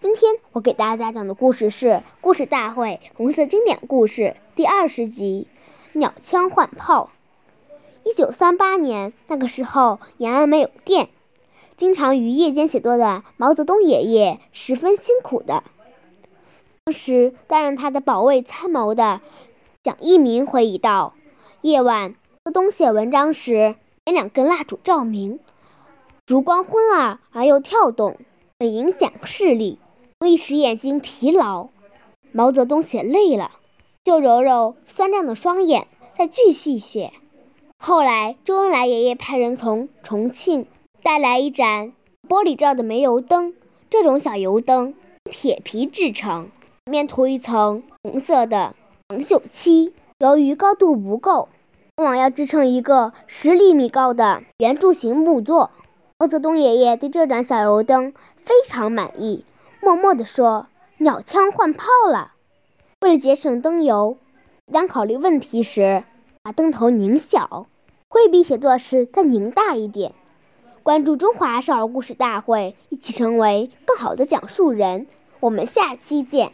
今天我给大家讲的故事是《故事大会》红色经典故事第二十集《鸟枪换炮》。一九三八年，那个时候延安没有电，经常于夜间写作的毛泽东爷爷十分辛苦的。当时担任他的保卫参谋的蒋义民回忆道：“夜晚，毛泽东写文章时，点两根蜡烛照明，烛光昏暗而又跳动，很影响视力。”容易使眼睛疲劳。毛泽东写累了，就揉揉酸胀的双眼，再继续写。后来，周恩来爷爷派人从重庆带来一盏玻璃罩的煤油灯，这种小油灯铁皮制成，面涂一层红色的防锈漆。由于高度不够，往往要支撑一个十厘米高的圆柱形木座。毛泽东爷爷对这盏小油灯非常满意。默默地说：“鸟枪换炮了。”为了节省灯油，当考虑问题时，把灯头拧小；挥笔写作时，再拧大一点。关注中华少儿故事大会，一起成为更好的讲述人。我们下期见。